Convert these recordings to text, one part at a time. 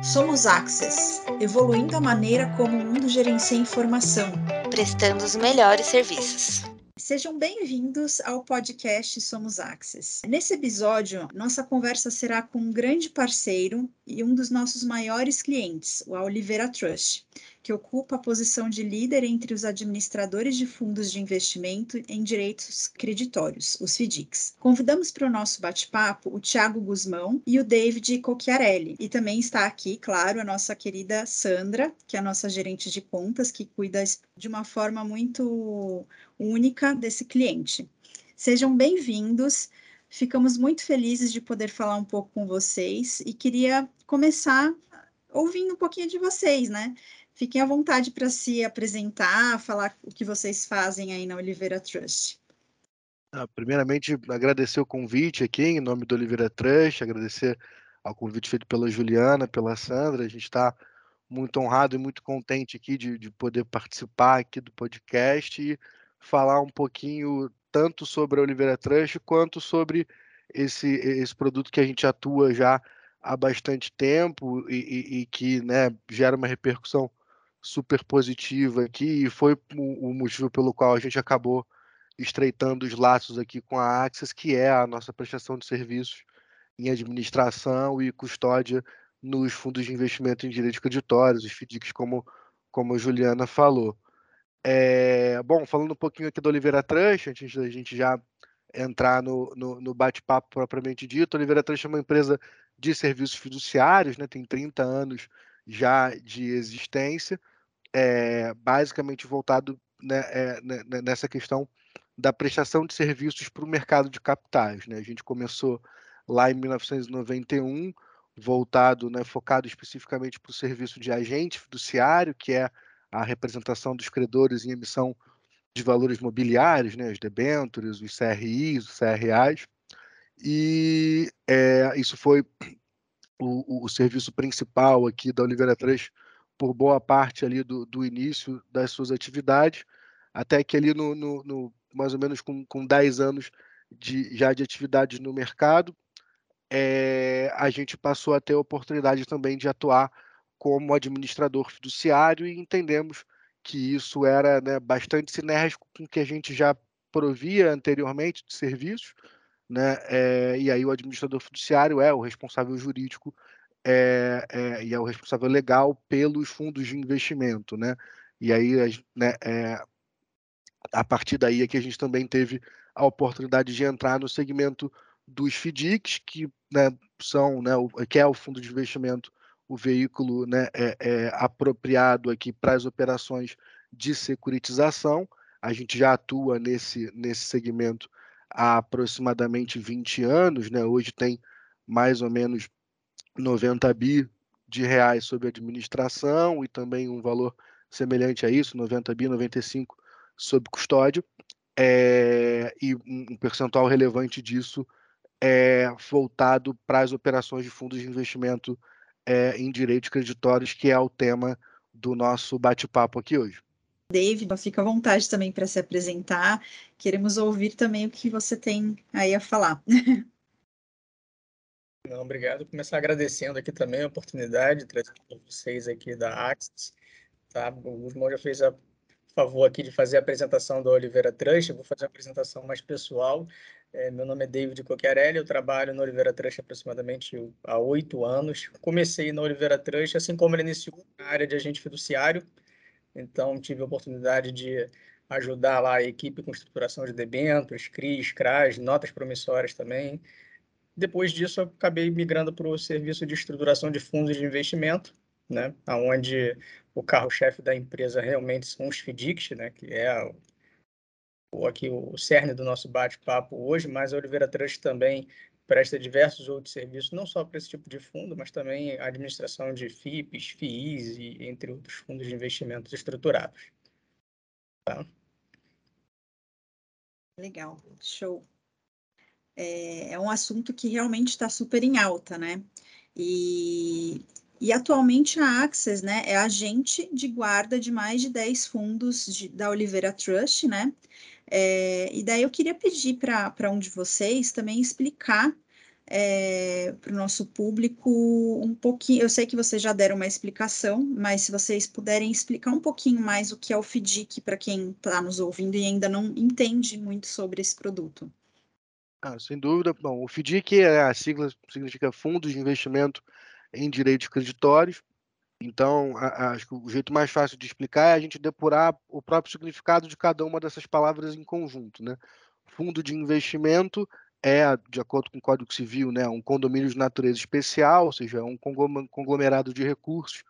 Somos Access, evoluindo a maneira como o mundo gerencia informação, prestando os melhores serviços. Sejam bem-vindos ao podcast Somos Access. Nesse episódio, nossa conversa será com um grande parceiro e um dos nossos maiores clientes, o Oliveira Trust, que ocupa a posição de líder entre os administradores de fundos de investimento em direitos creditórios, os FDICs. Convidamos para o nosso bate-papo o Tiago Guzmão e o David Cocchiarelli. E também está aqui, claro, a nossa querida Sandra, que é a nossa gerente de contas, que cuida de uma forma muito única desse cliente. Sejam bem-vindos. Ficamos muito felizes de poder falar um pouco com vocês e queria começar ouvindo um pouquinho de vocês, né? Fiquem à vontade para se apresentar, falar o que vocês fazem aí na Oliveira Trust. Ah, primeiramente, agradecer o convite aqui em nome do Oliveira Trust, agradecer ao convite feito pela Juliana, pela Sandra. A gente está muito honrado e muito contente aqui de, de poder participar aqui do podcast e falar um pouquinho tanto sobre a Oliveira Trust quanto sobre esse, esse produto que a gente atua já há bastante tempo e, e, e que né, gera uma repercussão super positiva aqui e foi o, motivo pelo qual a gente acabou estreitando os laços aqui com a Axis, que é a nossa prestação de serviços em administração e custódia nos fundos de investimento em direitos creditórios, os FDICs, como, como a Juliana falou. É, bom, falando um pouquinho aqui do Oliveira Trust, antes da gente já entrar no, no, no bate-papo propriamente dito, Oliveira Trust é uma empresa de serviços fiduciários, né, tem 30 anos já de existência, é, basicamente voltado né, é, nessa questão da prestação de serviços para o mercado de capitais. Né? A gente começou lá em 1991, voltado, né, focado especificamente para o serviço de agente fiduciário, que é a representação dos credores em emissão de valores mobiliários, né, os debêntures, os CRIs, os CRAs, e é, isso foi o, o, serviço principal aqui da Oliveira 3 por boa parte ali do, do início das suas atividades, até que ali no, no, no mais ou menos com, com 10 anos de, já de atividades no mercado, é, a gente passou a ter a oportunidade também de atuar como administrador fiduciário e entendemos que isso era né, bastante sinérgico com o que a gente já provia anteriormente de serviços, né? É, e aí o administrador fiduciário é o responsável jurídico é, é, e é o responsável legal pelos fundos de investimento, né? E aí, né, é, a partir daí é que a gente também teve a oportunidade de entrar no segmento dos FDICs, que né, são, né, o, que é o fundo de investimento, o veículo né, é, é apropriado aqui para as operações de securitização. A gente já atua nesse, nesse segmento há aproximadamente 20 anos, né? Hoje tem mais ou menos 90 bi de reais sob administração e também um valor semelhante a isso, 90 bi, 95 sob custódia, é, e um percentual relevante disso é voltado para as operações de fundos de investimento é, em direitos creditórios, que é o tema do nosso bate-papo aqui hoje. David, fica à vontade também para se apresentar. Queremos ouvir também o que você tem aí a falar. Não, obrigado. Vou começar agradecendo aqui também a oportunidade de trazer vocês aqui da Axis. Tá? O Guzmão já fez a favor aqui de fazer a apresentação da Oliveira Trust. Eu vou fazer uma apresentação mais pessoal. É, meu nome é David Cocchiarelli, eu trabalho na Oliveira Trust aproximadamente há oito anos. Comecei na Oliveira Trust, assim como ele iniciou na área de agente fiduciário, então, tive a oportunidade de ajudar lá a equipe com estruturação de debêntures, CRIs, CRAs, notas promissórias também. Depois disso, eu acabei migrando para o serviço de estruturação de fundos de investimento, né, onde o carro-chefe da empresa realmente são os FDICs, né, que é o, aqui o cerne do nosso bate-papo hoje, mas a Oliveira Trust também presta diversos outros serviços, não só para esse tipo de fundo, mas também a administração de FIPs, FIIs e entre outros fundos de investimentos estruturados. Tá? Legal, show. É, é um assunto que realmente está super em alta, né? E, e atualmente a Access né, é agente de guarda de mais de 10 fundos de, da Oliveira Trust, né? É, e daí eu queria pedir para um de vocês também explicar é, para o nosso público um pouquinho. Eu sei que vocês já deram uma explicação, mas se vocês puderem explicar um pouquinho mais o que é o FDIC para quem está nos ouvindo e ainda não entende muito sobre esse produto. Ah, sem dúvida. Bom, o FDIC é a sigla significa Fundo de Investimento em Direitos Creditórios. Então, acho que o jeito mais fácil de explicar é a gente depurar o próprio significado de cada uma dessas palavras em conjunto. Né? Fundo de investimento é, de acordo com o Código Civil, né, um condomínio de natureza especial, ou seja, é um conglomerado de recursos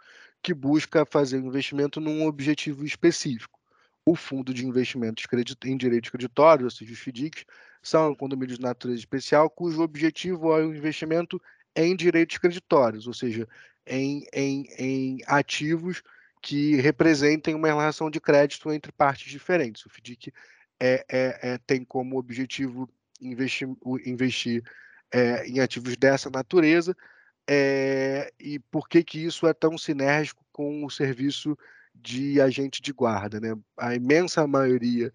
que busca fazer investimento num objetivo específico. O Fundo de Investimentos em Direitos Creditórios, ou seja, os FDICs, são condomínios de natureza especial cujo objetivo é o investimento em direitos creditórios, ou seja, em, em, em ativos que representem uma relação de crédito entre partes diferentes. O FDIC é, é, é, tem como objetivo investir, investir é, em ativos dessa natureza é, e por que, que isso é tão sinérgico com o serviço de agente de guarda. Né? A imensa maioria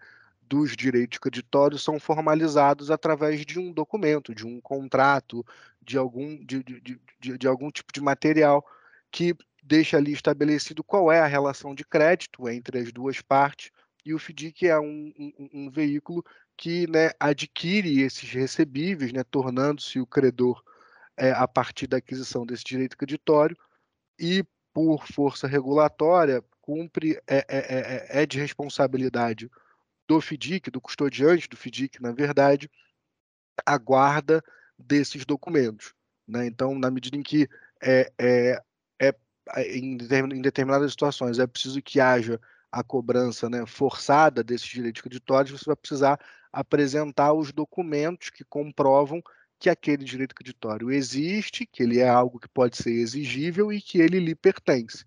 dos direitos creditórios são formalizados através de um documento, de um contrato, de algum, de, de, de, de algum tipo de material que deixa ali estabelecido qual é a relação de crédito entre as duas partes, e o FDIC é um, um, um veículo que né, adquire esses recebíveis, né, tornando-se o credor é, a partir da aquisição desse direito creditório, e por força regulatória, cumpre, é, é, é de responsabilidade do FDIC, do custodiante do FDIC, na verdade, a guarda desses documentos. Né? Então, na medida em que é, é, é, em, determinadas situações é preciso que haja a cobrança né, forçada desses direitos creditórios, você vai precisar apresentar os documentos que comprovam que aquele direito creditório existe, que ele é algo que pode ser exigível e que ele lhe pertence.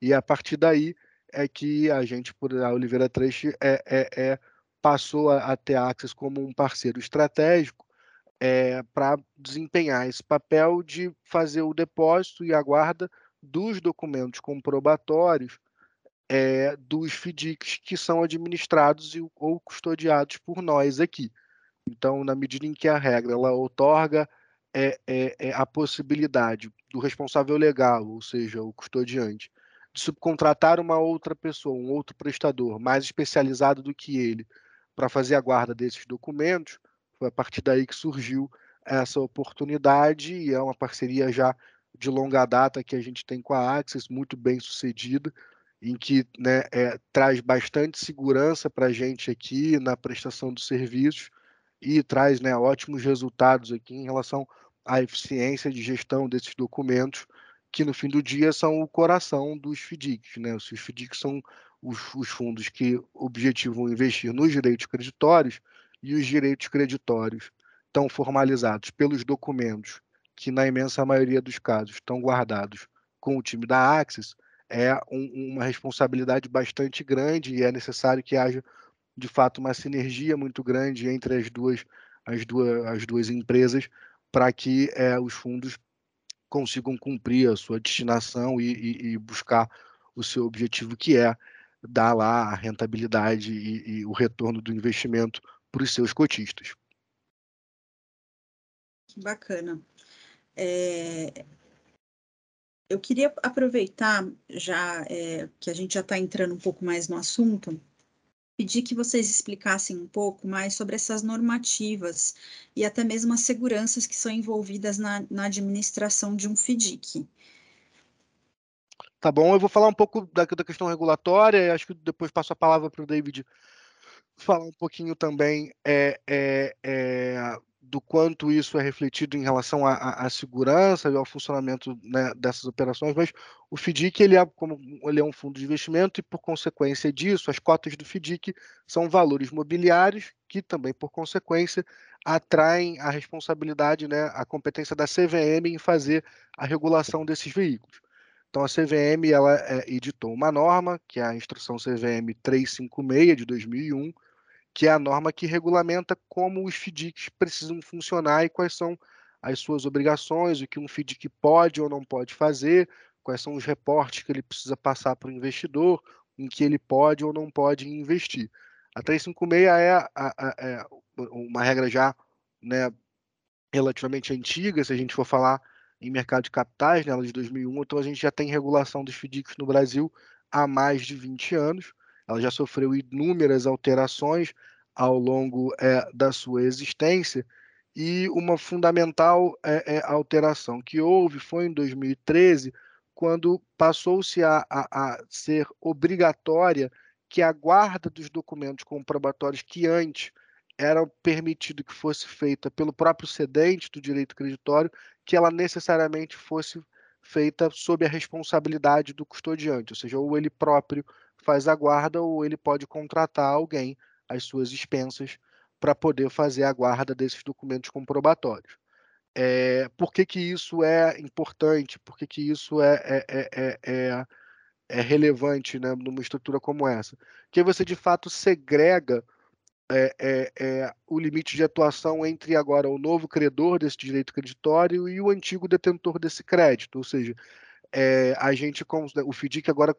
E a partir daí é que a gente, por a Oliveira Treche, é, é, é, passou a, a ter Axis como um parceiro estratégico é, para desempenhar esse papel de fazer o depósito e a guarda dos documentos comprobatórios é, dos FDICs que são administrados e, ou custodiados por nós aqui. Então, na medida em que a regra ela otorga é, é, é, a possibilidade do responsável legal, ou seja, o custodiante, de subcontratar uma outra pessoa, um outro prestador mais especializado do que ele, para fazer a guarda desses documentos, foi a partir daí que surgiu essa oportunidade e é uma parceria já de longa data que a gente tem com a Axis, muito bem sucedida, em que né, é, traz bastante segurança para a gente aqui na prestação dos serviços e traz né, ótimos resultados aqui em relação à eficiência de gestão desses documentos, que no fim do dia são o coração dos FDICs. Né? Os FDICs são os, os fundos que objetivam investir nos direitos creditórios e os direitos creditórios estão formalizados pelos documentos que na imensa maioria dos casos estão guardados com o time da Axis, é um, uma responsabilidade bastante grande e é necessário que haja de fato uma sinergia muito grande entre as duas as duas, as duas empresas para que é, os fundos consigam cumprir a sua destinação e, e, e, buscar o seu objetivo que é dar lá a rentabilidade e, e o retorno do investimento para os seus cotistas. Que bacana. É, eu queria aproveitar, já é, que a gente já está entrando um pouco mais no assunto, pedir que vocês explicassem um pouco mais sobre essas normativas e até mesmo as seguranças que são envolvidas na, na administração de um FDIC. Tá bom, eu vou falar um pouco da, da questão regulatória, acho que depois passo a palavra para o David falar um pouquinho também é, é, é, do quanto isso é refletido em relação à, segurança e ao funcionamento né, dessas operações, mas o FDIC ele é, como, ele é um fundo de investimento e, por consequência disso, as cotas do FDIC são valores mobiliários que também, por consequência, atraem a responsabilidade, né, a competência da CVM em fazer a regulação desses veículos. Então, a CVM ela é, editou uma norma, que é a Instrução CVM 356 de 2001, que é a norma que regulamenta como os FDICs precisam funcionar e quais são as suas obrigações, o que um FDIC pode ou não pode fazer, quais são os reportes que ele precisa passar para o investidor, em que ele pode ou não pode investir. A 356 é, a, a, é uma regra já né, relativamente antiga, se a gente for falar em mercado de capitais, né, ela é de 2001, então a gente já tem regulação dos FDICs no Brasil há mais de 20 anos. Ela já sofreu inúmeras alterações ao longo é, da sua existência e uma fundamental é, é, alteração que houve foi em 2013, quando passou-se a, a, a ser obrigatória que a guarda dos documentos comprobatórios que antes era permitido que fosse feita pelo próprio cedente do direito creditório, que ela necessariamente fosse feita sob a responsabilidade do custodiante, ou seja, ou ele próprio faz a guarda ou ele pode contratar alguém às suas expensas para poder fazer a guarda desses documentos comprobatórios. É, por que, que isso é importante? Por que, que isso é, é, é, é, é relevante né, numa estrutura como essa? Que você de fato segrega é, é, é, o limite de atuação entre agora o novo credor desse direito creditório e o antigo detentor desse crédito, ou seja, é, a gente o FDIC agora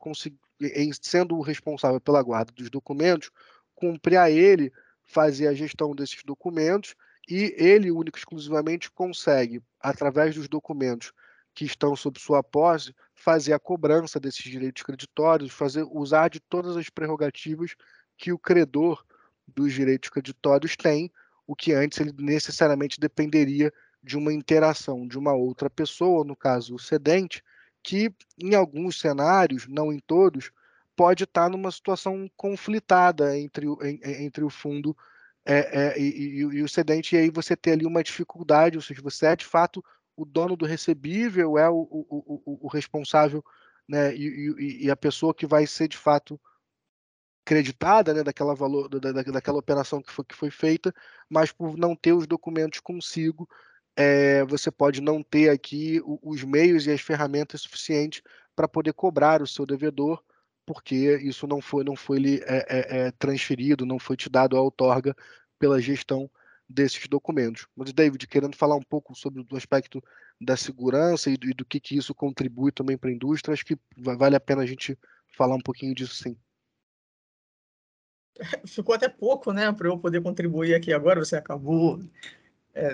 sendo o responsável pela guarda dos documentos, cumpre a ele fazer a gestão desses documentos e ele único exclusivamente consegue, através dos documentos que estão sob sua posse, fazer a cobrança desses direitos creditórios, fazer usar de todas as prerrogativas que o credor dos direitos creditórios tem, o que antes ele necessariamente dependeria de uma interação de uma outra pessoa, no caso o cedente, que em alguns cenários, não em todos, pode estar numa situação conflitada entre o, entre o fundo é, é, e, e, e, o cedente, e aí você ter ali uma dificuldade, ou seja, você é de fato o dono do recebível, é o, o, o, o responsável né, e, e, a pessoa que vai ser de fato creditada né, daquela, valor, da, daquela operação que foi, que foi feita, mas por não ter os documentos consigo, é, você pode não ter aqui os meios e as ferramentas suficientes para poder cobrar o seu devedor, porque isso não foi, não foi lhe é, é, transferido, não foi te dado a outorga pela gestão desses documentos. Mas, David, querendo falar um pouco sobre o aspecto da segurança e do, e do que, que isso contribui também para a indústria, acho que vale a pena a gente falar um pouquinho disso sim. ficou até pouco, né, para eu poder contribuir aqui agora. Você acabou é,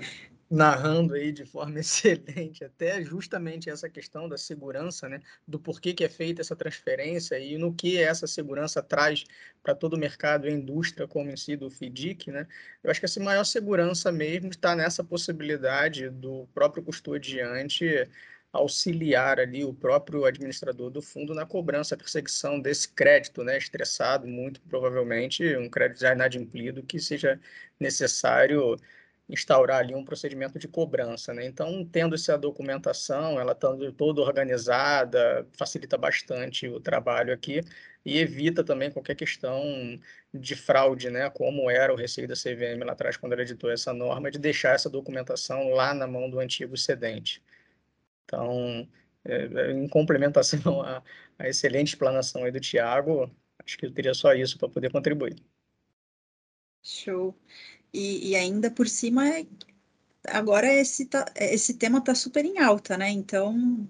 narrando aí de forma excelente até justamente essa questão da segurança, né, do porquê que é feita essa transferência e no que essa segurança traz para todo o mercado e indústria como em si do FDIC, né? Eu acho que essa maior segurança mesmo está nessa possibilidade do próprio custodiante auxiliar ali o próprio administrador do fundo na cobrança, perseguição desse crédito, né, estressado, muito provavelmente um crédito já inadimplido que seja necessário instaurar ali um procedimento de cobrança, né? Então, tendo essa documentação, ela estando toda organizada, facilita bastante o trabalho aqui e evita também qualquer questão de fraude, né? Como era o receio da CVM lá atrás quando ela editou essa norma, de deixar essa documentação lá na mão do antigo cedente. Então, é, é, em complementação à, à, excelente explanação aí do Tiago, acho que eu teria só isso para poder contribuir. Show. E, e, ainda por cima, agora esse, tá, esse tema está super em alta, né? Então,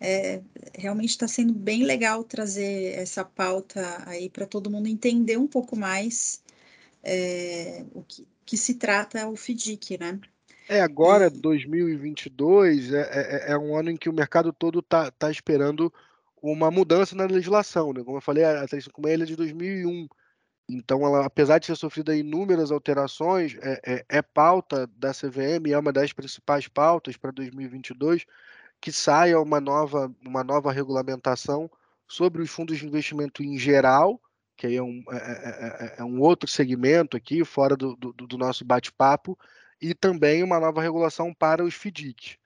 é, realmente está sendo bem legal trazer essa pauta aí para todo mundo entender um pouco mais é, o que, que se trata o FDIC, né? É, agora, 2022, é, é, é um ano em que o mercado todo está tá esperando uma mudança na legislação. Né? Como eu falei, a 356 é de 2001. Então, ela, apesar de ter sofrido inúmeras alterações, é, é, é, pauta da CVM, é uma das principais pautas para 2022, que saia uma nova, uma nova regulamentação sobre os fundos de investimento em geral, que aí é um, é, é, é, é um outro segmento aqui, fora do, do, do nosso bate-papo, e também uma nova regulação para os FDICs,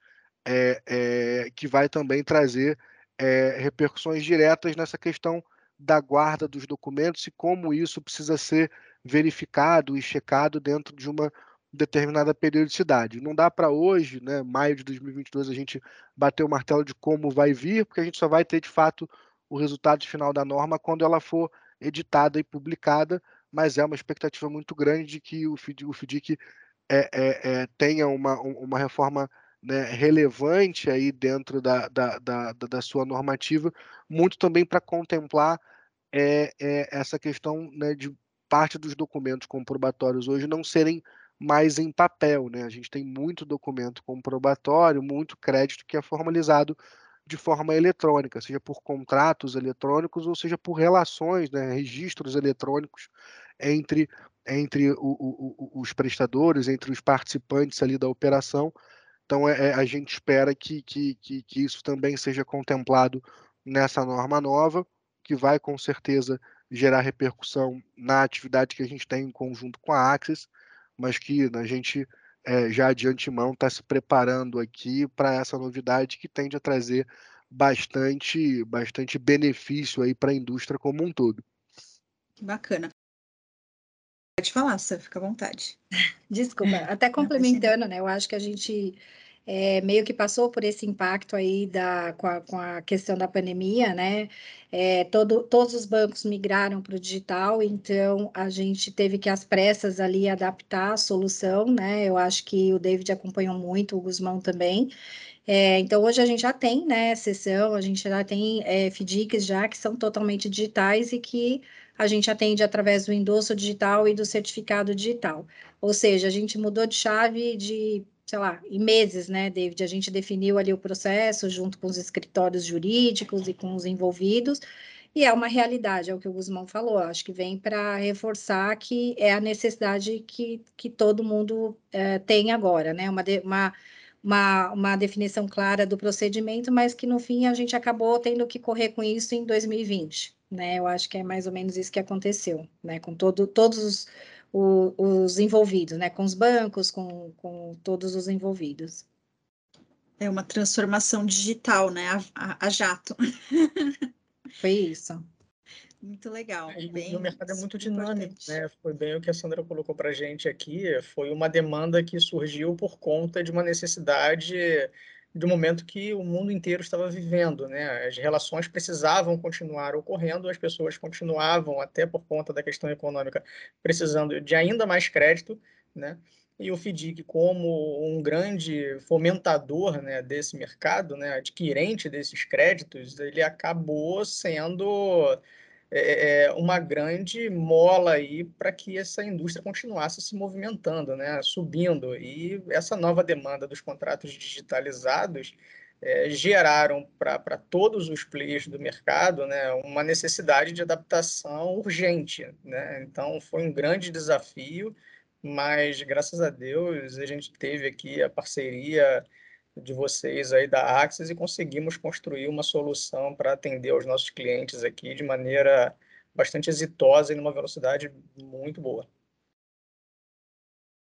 é, é, que vai também trazer é, repercussões diretas nessa questão da guarda dos documentos e como isso precisa ser verificado e checado dentro de uma determinada periodicidade. Não dá para hoje, né, maio de 2022, a gente bater o martelo de como vai vir, porque a gente só vai ter de fato o resultado final da norma quando ela for editada e publicada, mas é uma expectativa muito grande de que o FDIC é, é, é, tenha uma, uma reforma né, relevante aí dentro da, da, da, da, sua normativa, muito também para contemplar é, é, essa questão né, de parte dos documentos comprobatórios hoje não serem mais em papel, né? A gente tem muito documento comprobatório, muito crédito que é formalizado de forma eletrônica, seja por contratos eletrônicos ou seja por relações, né, registros eletrônicos entre, entre o, o, os prestadores, entre os participantes ali da operação. Então, é, é, a gente espera que, que, que, que isso também seja contemplado nessa norma nova, que vai com certeza gerar repercussão na atividade que a gente tem em conjunto com a Axis, mas que a gente é, já de antemão está se preparando aqui para essa novidade que tende a trazer bastante, bastante benefício aí para a indústria como um todo. Que bacana. Pode falar, você fica à vontade. Desculpa, até complementando, né? Eu acho que a gente é, meio que passou por esse impacto aí da, com, a, com a questão da pandemia, né? É, todo, todos os bancos migraram para o digital, então a gente teve que, às pressas, ali adaptar a solução, né? Eu acho que o David acompanhou muito, o Guzmão também. É, então, hoje a gente já tem, né, sessão, a gente já tem é, FDICs já que são totalmente digitais e que a gente atende através do endosso digital e do certificado digital. Ou seja, a gente mudou de chave de sei lá, em meses, né, David? A gente definiu ali o processo junto com os escritórios jurídicos e com os envolvidos, e é uma realidade, é o que o Guzmão falou. Acho que vem para reforçar que é a necessidade que, que todo mundo é, tem agora, né? Uma, uma, uma, uma definição clara do procedimento, mas que no fim a gente acabou tendo que correr com isso em 2020, né? Eu acho que é mais ou menos isso que aconteceu, né? Com todo, todos os o, os envolvidos, né? Com os bancos, com, com todos os envolvidos. É uma transformação digital, né? A, a, a jato. Foi isso. Muito legal. E, bem, o mercado é muito dinâmico, né? Foi bem o que a Sandra colocou para a gente aqui. Foi uma demanda que surgiu por conta de uma necessidade do momento que o mundo inteiro estava vivendo, né? As relações precisavam continuar ocorrendo, as pessoas continuavam, até por conta da questão econômica, precisando de ainda mais crédito, né? E o FDIC, como um grande fomentador né, desse mercado, né, adquirente desses créditos, ele acabou sendo é, é, uma grande mola aí para que essa indústria continuasse se movimentando, né, subindo. E essa nova demanda dos contratos digitalizados é, geraram para todos os players do mercado né, uma necessidade de adaptação urgente. Né? Então, foi um grande desafio, mas graças a Deus a gente teve aqui a parceria de vocês aí da Axis e conseguimos construir uma solução para atender os nossos clientes aqui de maneira bastante exitosa e numa velocidade muito boa.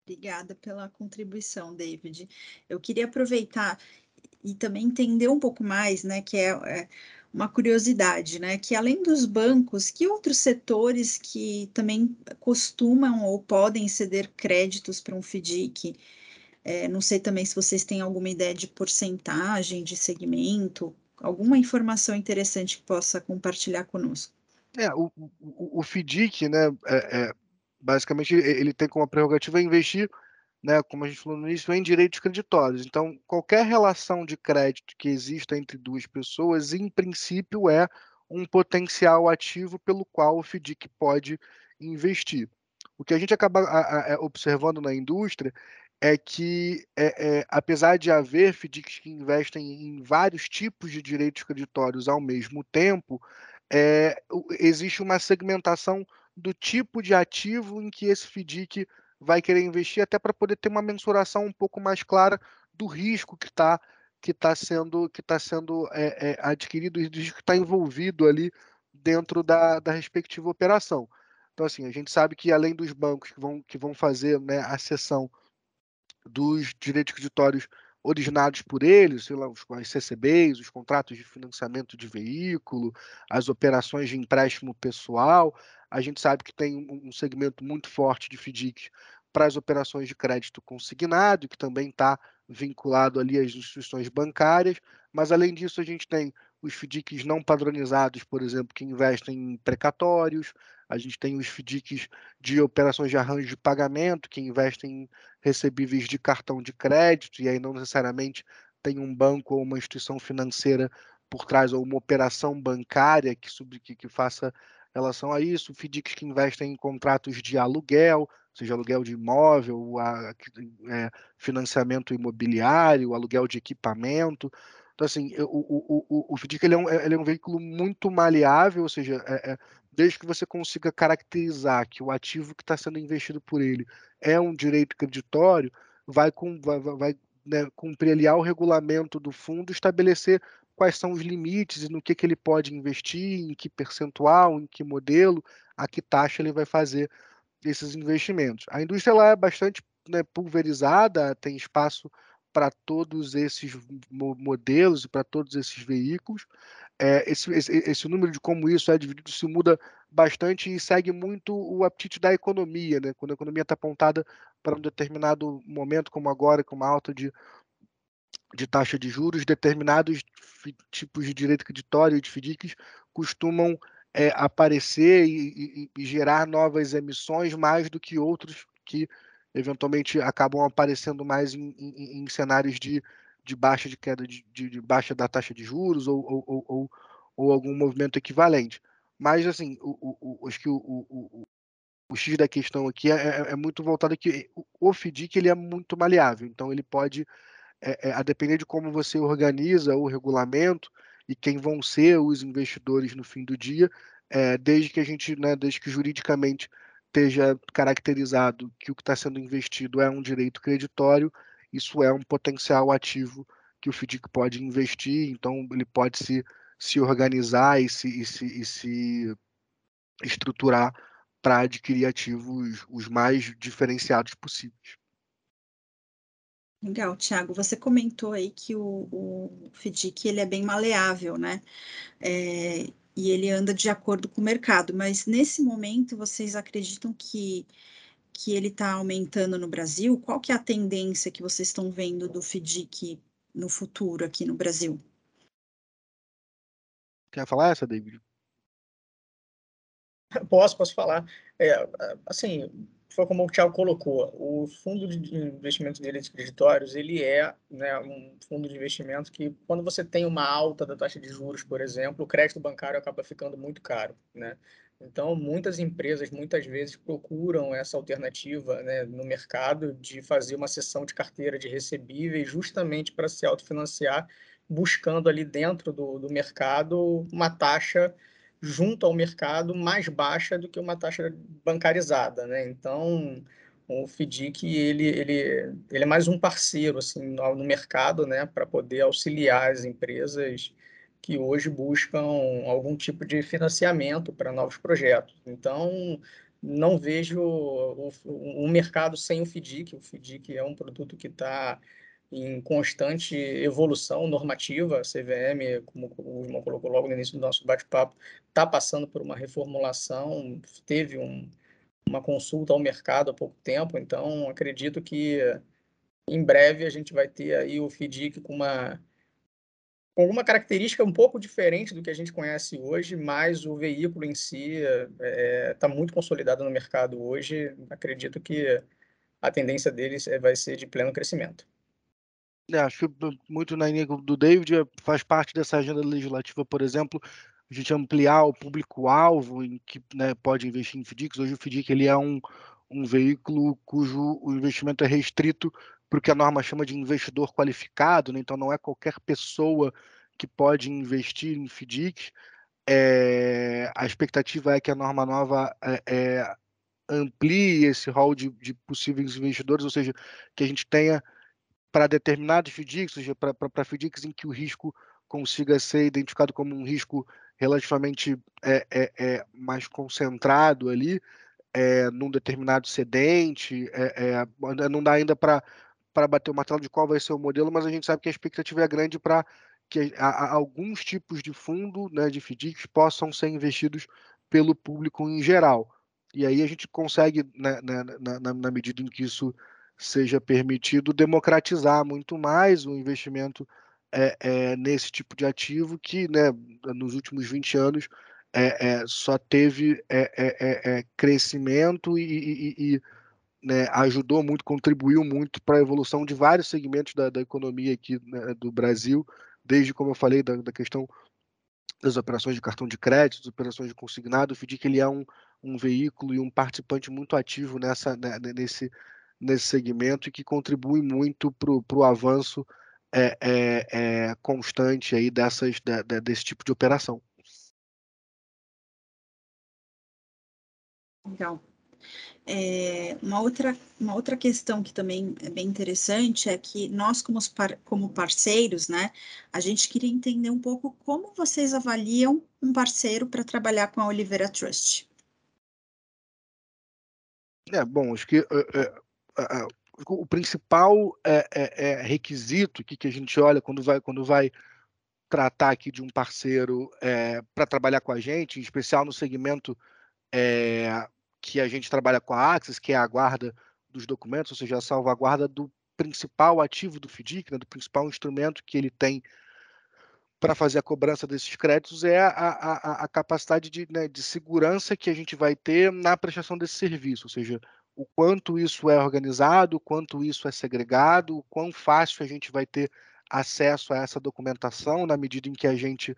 Obrigada pela contribuição, David. Eu queria aproveitar e também entender um pouco mais, né, que é, é uma curiosidade, né, que além dos bancos, que outros setores que também costumam ou podem ceder créditos para um FDIC é, não sei também se vocês têm alguma ideia de porcentagem, de segmento, alguma informação interessante que possa compartilhar conosco. É, o, o, o né, é, é, basicamente, ele tem como prerrogativa investir, né, como a gente falou no início, em direitos creditórios. Então, qualquer relação de crédito que exista entre duas pessoas, em princípio, é um potencial ativo pelo qual o FDIC pode investir. O que a gente acaba a, observando na indústria é que, é, é, apesar de haver FDICs que investem em vários tipos de direitos creditórios ao mesmo tempo, é, existe uma segmentação do tipo de ativo em que esse FDIC vai querer investir, até para poder ter uma mensuração um pouco mais clara do risco que está que tá sendo, que tá sendo é, é, adquirido, e do risco que está envolvido ali dentro da, da respectiva operação. Então, assim, a gente sabe que além dos bancos que vão, que vão fazer né, a cessão dos direitos creditórios originados por eles, sei lá, os, CCBs, os contratos de financiamento de veículo, as operações de empréstimo pessoal. A gente sabe que tem um, um segmento muito forte de FDIC para as operações de crédito consignado, que também está vinculado ali às instituições bancárias, mas além disso a gente tem os FDICs não padronizados, por exemplo, que investem em precatórios, a gente tem os FDICs de operações de arranjo de pagamento, que investem em recebíveis de cartão de crédito, e aí não necessariamente tem um banco ou uma instituição financeira por trás, ou uma operação bancária que, que, que faça relação a isso, FDICs que investem em contratos de aluguel, seja aluguel de imóvel, a, é, financiamento imobiliário, aluguel de equipamento. Então, assim, o, o, o, o FDIC ele é, um, ele é um veículo muito maleável, ou seja, é, é, desde que você consiga caracterizar que o ativo que está sendo investido por ele é um direito creditório, vai, com, vai, vai né, cumprir ali ao regulamento do fundo, estabelecer quais são os limites e no que, que ele pode investir, em que percentual, em que modelo, a que taxa ele vai fazer esses investimentos. A indústria ela é bastante né, pulverizada, tem espaço para todos esses modelos e para todos esses veículos. É, esse, esse, esse, número de como isso é dividido se muda bastante e segue muito o apetite da economia, né? Quando a economia está apontada para um determinado momento, como agora, com uma alta de, de taxa de juros, determinados tipos de direito creditório e de FDICs costumam é, aparecer e, e, e, gerar novas emissões mais do que outros que eventualmente acabam aparecendo mais em, em, em cenários de, de baixa de queda de, de, de, baixa da taxa de juros ou, ou, ou, ou algum movimento equivalente. Mas assim, o, o, acho que o, o, o, X da questão aqui é, é, é muito voltado que o FDIC ele é muito maleável, então ele pode, é, é, a depender de como você organiza o regulamento, e quem vão ser os investidores no fim do dia, é, desde que a gente, né, desde que juridicamente esteja caracterizado que o que está sendo investido é um direito creditório, isso é um potencial ativo que o FDIC pode investir, então ele pode se, se organizar e se, e se, e se estruturar para adquirir ativos os mais diferenciados possíveis. Legal, Tiago. Você comentou aí que o, o FDIC ele é bem maleável, né? É, e ele anda de acordo com o mercado, mas nesse momento vocês acreditam que, que ele está aumentando no Brasil? Qual que é a tendência que vocês estão vendo do FDIC no futuro aqui no Brasil? Quer falar essa, David? Posso, posso falar. É, assim, foi como o Thiago colocou, o fundo de investimento de direitos creditórios, ele é né, um fundo de investimento que, quando você tem uma alta da taxa de juros, por exemplo, o crédito bancário acaba ficando muito caro, né? Então, muitas empresas, muitas vezes, procuram essa alternativa né, no mercado de fazer uma sessão de carteira de recebíveis justamente para se autofinanciar, buscando ali dentro do, do mercado uma taxa junto ao mercado mais baixa do que uma taxa bancarizada, né? Então, o FDIC ele, ele, ele é mais um parceiro assim no, no mercado, né, para poder auxiliar as empresas que hoje buscam algum tipo de financiamento para novos projetos. Então, não vejo um mercado sem o FDIC. O FDIC é um produto que está em constante evolução normativa. A CVM, como o João colocou logo no início do nosso bate-papo, está passando por uma reformulação, teve um, uma consulta ao mercado há pouco tempo, então acredito que em breve a gente vai ter aí o FDIC com uma com alguma característica um pouco diferente do que a gente conhece hoje, mas o veículo em si está é, tá muito consolidado no mercado hoje. Acredito que a tendência deles é, vai ser de pleno crescimento. É, acho que muito na linha do David é, faz parte dessa agenda legislativa, por exemplo, a gente ampliar o público-alvo em que né, pode investir em FDICs. Hoje o FDIC ele é um, um veículo cujo o investimento é restrito para o que a norma chama de investidor qualificado, né? então não é qualquer pessoa que pode investir em FDICs. É, a expectativa é que a norma nova é, é, amplie esse rol de, de possíveis investidores, ou seja, que a gente tenha para determinados FDICs, ou seja, para FDICs em que o risco consiga ser identificado como um risco relativamente é, é, é mais concentrado ali, num determinado cedente, é não dá ainda para bater o martelo de qual vai ser o modelo, mas a gente sabe que a expectativa é grande para que a, a, alguns tipos de fundo, né, de FDICs, possam ser investidos pelo público em geral. E aí a gente consegue, né, né, na, na, na medida em que isso seja permitido democratizar muito mais o investimento é, é, nesse tipo de ativo que, né, nos últimos 20 anos, é, só teve crescimento e, e, e né, ajudou muito, contribuiu muito para a evolução de vários segmentos da, da economia aqui né, do Brasil, desde, como eu falei, da, da, questão das operações de cartão de crédito, das operações de consignado, o FDIC ele é um, um veículo e um participante muito ativo nessa, né, nesse, nesse segmento e que contribui muito para o avanço é, é, é, constante aí dessas, de, de, desse tipo de operação. Legal. É, uma, outra, uma outra questão que também é bem interessante é que nós, como, par, como parceiros, né, a gente queria entender um pouco como vocês avaliam um parceiro para trabalhar com a Oliveira Trust. É, bom, acho que é, o principal é, é, é requisito que, que a gente olha quando vai, quando vai tratar aqui de um parceiro para trabalhar com a gente, em especial no segmento que a gente trabalha com a Axis, que é a guarda dos documentos, ou seja, a salvaguarda do principal ativo do FDIC, né, do principal instrumento que ele tem para fazer a cobrança desses créditos é a, a, a capacidade de, né, de segurança que a gente vai ter na prestação desse serviço, ou seja, o quanto isso é organizado, o quanto isso é segregado, o quão fácil a gente vai ter acesso a essa documentação na medida em que a gente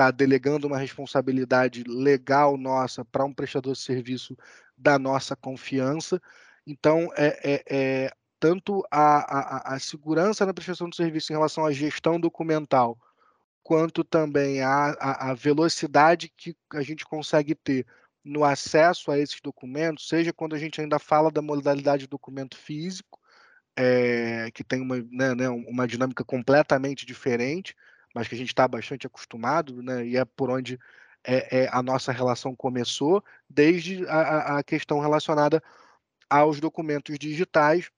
está delegando uma responsabilidade legal nossa para um prestador de serviço da nossa confiança. Então, é, é, é tanto a, a, a, segurança na prestação de serviço em relação à gestão documental, quanto também a, a, a velocidade que a gente consegue ter no acesso a esses documentos, seja quando a gente ainda fala da modalidade de documento físico, é, que tem uma, né, né, uma dinâmica completamente diferente, mas que a gente está bastante acostumado, né, e é por onde é, é, a nossa relação começou, desde a, a questão relacionada aos documentos digitais,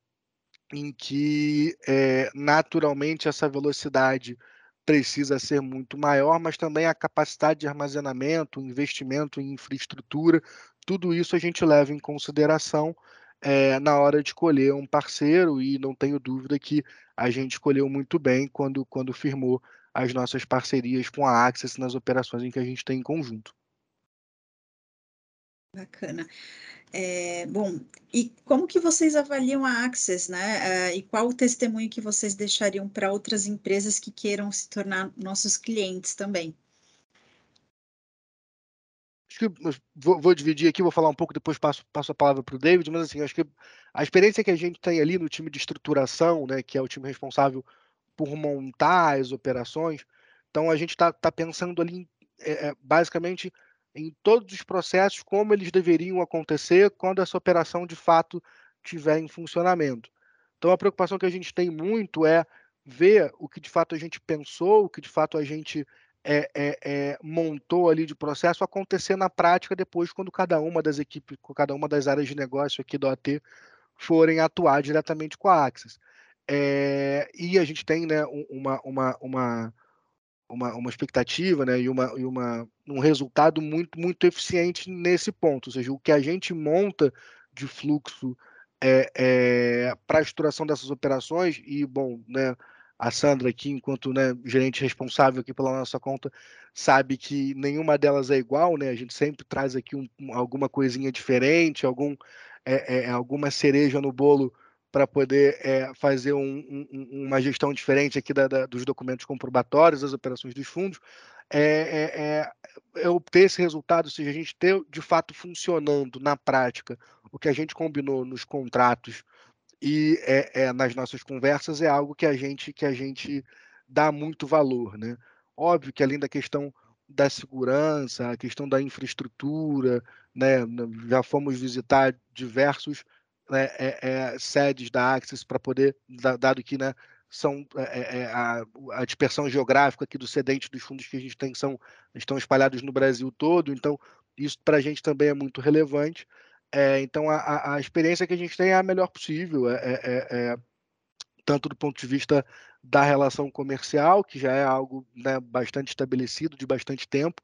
em que é, naturalmente essa velocidade precisa ser muito maior, mas também a capacidade de armazenamento, investimento em infraestrutura, tudo isso a gente leva em consideração é, na hora de escolher um parceiro e não tenho dúvida que a gente escolheu muito bem quando, quando firmou as nossas parcerias com a Access nas operações em que a gente tem em conjunto. Bacana. É, bom, e como que vocês avaliam a Access, né? Uh, e qual o testemunho que vocês deixariam para outras empresas que queiram se tornar nossos clientes também? Acho que vou, vou, dividir aqui, vou falar um pouco, depois passo, passo a palavra para o David, mas assim, acho que a experiência que a gente tem ali no time de estruturação, né, que é o time responsável por montar as operações, então a gente está tá pensando ali é, basicamente em todos os processos como eles deveriam acontecer quando essa operação de fato estiver em funcionamento. Então a preocupação que a gente tem muito é ver o que de fato a gente pensou, o que de fato a gente é, é, é, montou ali de processo acontecer na prática depois quando cada uma das equipes, cada uma das áreas de negócio aqui do AT forem atuar diretamente com a Axis. É, e a gente tem né, uma, uma, uma uma, uma expectativa né, e, uma, e uma, um resultado muito, muito eficiente nesse ponto. Ou seja, o que a gente monta de fluxo é, é, para a estruturação dessas operações, e, bom, né, a Sandra aqui, enquanto né, gerente responsável aqui pela nossa conta, sabe que nenhuma delas é igual, né? A gente sempre traz aqui um, alguma coisinha diferente, algum, é, alguma cereja no bolo para poder é, fazer um, um, uma gestão diferente aqui da, da, dos documentos comprobatórios, das operações dos fundos, é, é, é, obter esse resultado, ou seja, a gente ter de fato funcionando na prática o que a gente combinou nos contratos e nas nossas conversas é algo que a gente que a gente dá muito valor, né? Óbvio que além da questão da segurança, a questão da infraestrutura, né? Já fomos visitar diversos né, é, é, sedes da Axis para poder, dado que né, são é, é, a, a, dispersão geográfica aqui do cedente dos fundos que a gente tem são, estão espalhados no Brasil todo, então isso para a gente também é muito relevante. É, então a, a, experiência que a gente tem é a melhor possível, é, tanto do ponto de vista da relação comercial, que já é algo né, bastante estabelecido de bastante tempo,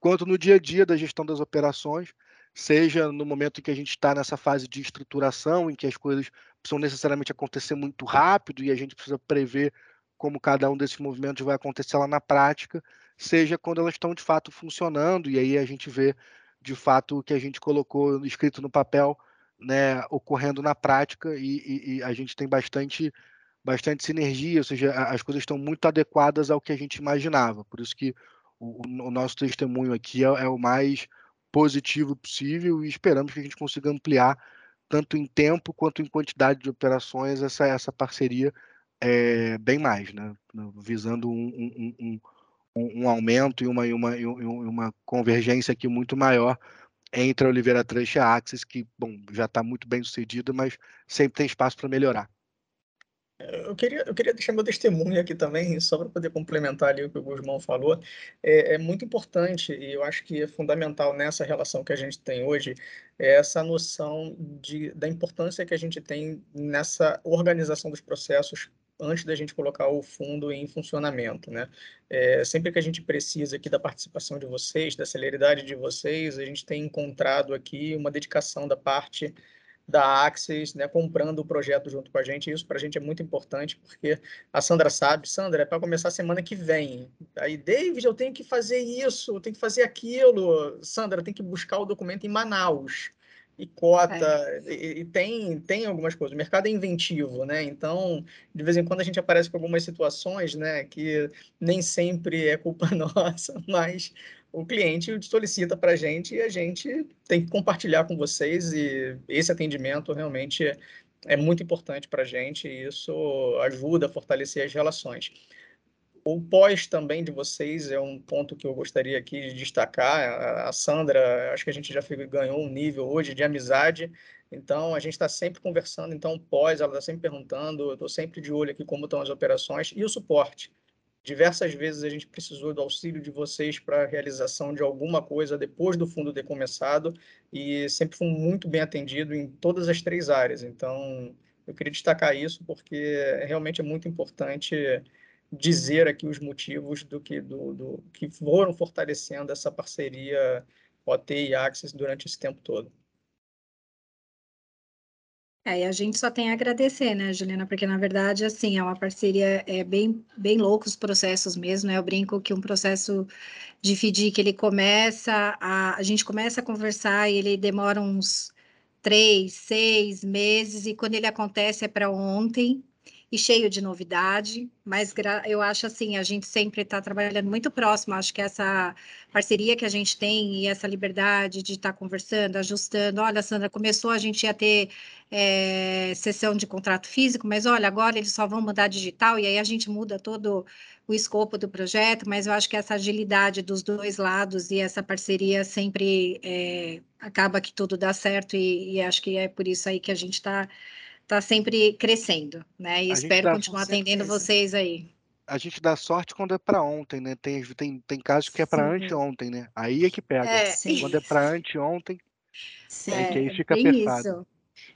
quanto no dia a dia da gestão das operações seja no momento em que a gente está nessa fase de estruturação, em que as coisas precisam necessariamente acontecer muito rápido e a gente precisa prever como cada um desses movimentos vai acontecer lá na prática, seja quando elas estão de fato funcionando, e aí a gente vê de fato o que a gente colocou escrito no papel né, ocorrendo na prática e, e, e a gente tem bastante bastante sinergia, ou seja, as coisas estão muito adequadas ao que a gente imaginava. Por isso que o, o nosso testemunho aqui é, é o mais positivo possível e esperamos que a gente consiga ampliar tanto em tempo quanto em quantidade de operações essa, essa parceria é, bem mais, né? visando um, um, um, um aumento e uma, uma, uma convergência aqui muito maior entre a Oliveira Trust e a Axis, que bom, já está muito bem sucedido, mas sempre tem espaço para melhorar. Eu queria, eu queria deixar meu testemunho aqui também, só para poder complementar ali o que o Guzmão falou. É, é, muito importante, e eu acho que é fundamental nessa relação que a gente tem hoje, é essa noção de, da importância que a gente tem nessa organização dos processos antes da gente colocar o fundo em funcionamento, né? É, sempre que a gente precisa aqui da participação de vocês, da celeridade de vocês, a gente tem encontrado aqui uma dedicação da parte da Axis, né, comprando o projeto junto com a gente. Isso para a gente é muito importante, porque a Sandra sabe, Sandra, é para começar semana que vem. Aí, David, eu tenho que fazer isso, eu tenho que fazer aquilo. Sandra, tem que buscar o documento em Manaus e cota, é. e, e, tem, tem algumas coisas. O mercado é inventivo, né? Então, de vez em quando a gente aparece com algumas situações, né, que nem sempre é culpa nossa, mas o cliente solicita para a gente e a gente tem que compartilhar com vocês e esse atendimento realmente é muito importante para a gente e isso ajuda a fortalecer as relações. O pós também de vocês é um ponto que eu gostaria aqui de destacar. A Sandra, acho que a gente já ganhou um nível hoje de amizade, então a gente está sempre conversando. Então, pós, ela está sempre perguntando, eu estou sempre de olho aqui como estão as operações e o suporte. Diversas vezes a gente precisou do auxílio de vocês para a realização de alguma coisa depois do fundo ter começado e sempre foi muito bem atendido em todas as três áreas. Então, eu queria destacar isso porque realmente é muito importante dizer aqui os motivos do que, do, do, que foram fortalecendo essa parceria OT e Axis durante esse tempo todo. É, e a gente só tem a agradecer, né, Juliana, porque na verdade, assim, é uma parceria, é bem, bem louco os processos mesmo, né, eu brinco que um processo de FDIC, ele começa, a, a gente começa a conversar e ele demora uns três, seis meses, e quando ele acontece é para ontem, e cheio de novidade, mas eu acho assim, a gente sempre está trabalhando muito próximo, acho que essa parceria que a gente tem e essa liberdade de estar tá conversando, ajustando, olha, Sandra, começou a gente ia ter é, sessão de contrato físico, mas olha, agora eles só vão mudar digital, e aí a gente muda todo o escopo do projeto, mas eu acho que essa agilidade dos dois lados e essa parceria sempre é, acaba que tudo dá certo, e, e acho que é por isso aí que a gente está está sempre crescendo, né? E a espero continuar atendendo vocês aí. A gente dá sorte quando é para ontem, né? Tem, tem, tem casos que é para anteontem, né? Aí é que pega. É, quando é para anteontem, Sim. é que aí fica apertado. Isso.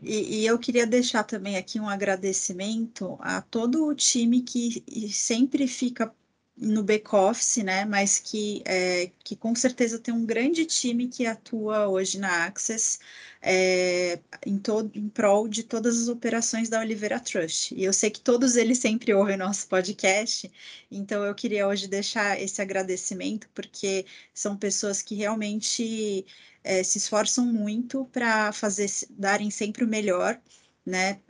E, e, eu queria deixar também aqui um agradecimento a todo o time que sempre fica no back-office, né? Mas que, é, que com certeza tem um grande time que atua hoje na Access é, em, todo, em prol de todas as operações da Oliveira Trust. E eu sei que todos eles sempre ouvem nosso podcast, então eu queria hoje deixar esse agradecimento, porque são pessoas que realmente é, se esforçam muito para fazer darem sempre o melhor, né?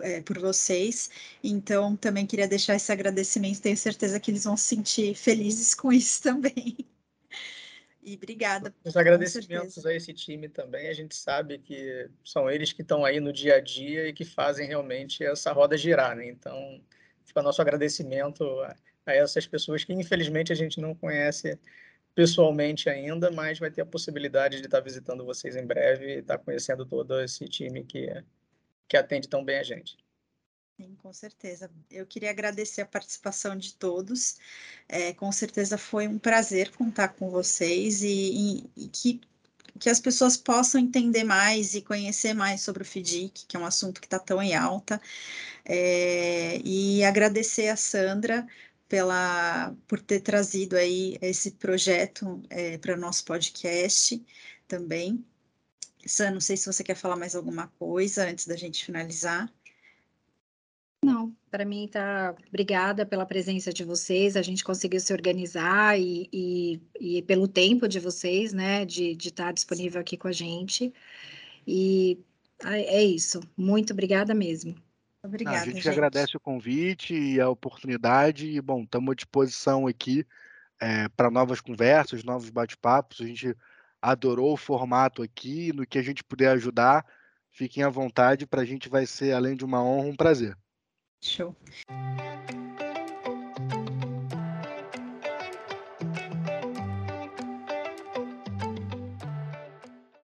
É, é, por vocês. Então, também queria deixar esse agradecimento. Tenho certeza que eles vão se sentir felizes com isso também. E obrigada. Os agradecimentos a esse time também. A gente sabe que são eles que estão aí no dia a dia e que fazem realmente essa roda girar, né? Então, fica nosso agradecimento a, a essas pessoas que, infelizmente, a gente não conhece pessoalmente ainda, mas vai ter a possibilidade de estar visitando vocês em breve e estar conhecendo todo esse time que que atende tão bem a gente. Sim, com certeza. Eu queria agradecer a participação de todos. É, com certeza foi um prazer contar com vocês e, e, e, que, que as pessoas possam entender mais e conhecer mais sobre o FDIC, que é um assunto que está tão em alta. É, e agradecer a Sandra pela, por ter trazido aí esse projeto é, para o nosso podcast também. Sam, não sei se você quer falar mais alguma coisa antes da gente finalizar. Não, para mim tá. Obrigada pela presença de vocês. A gente conseguiu se organizar e, e, e pelo tempo de vocês, né, de, de estar tá disponível aqui com a gente. E é isso. Muito obrigada mesmo. Obrigada. a gente, gente, agradece o convite e a oportunidade. E, bom, estamos à disposição aqui é, para novas conversas, novos bate-papos. A gente adorou o formato aqui, no que a gente puder ajudar, fiquem à vontade, para a gente vai ser, além de uma honra, um prazer. Show.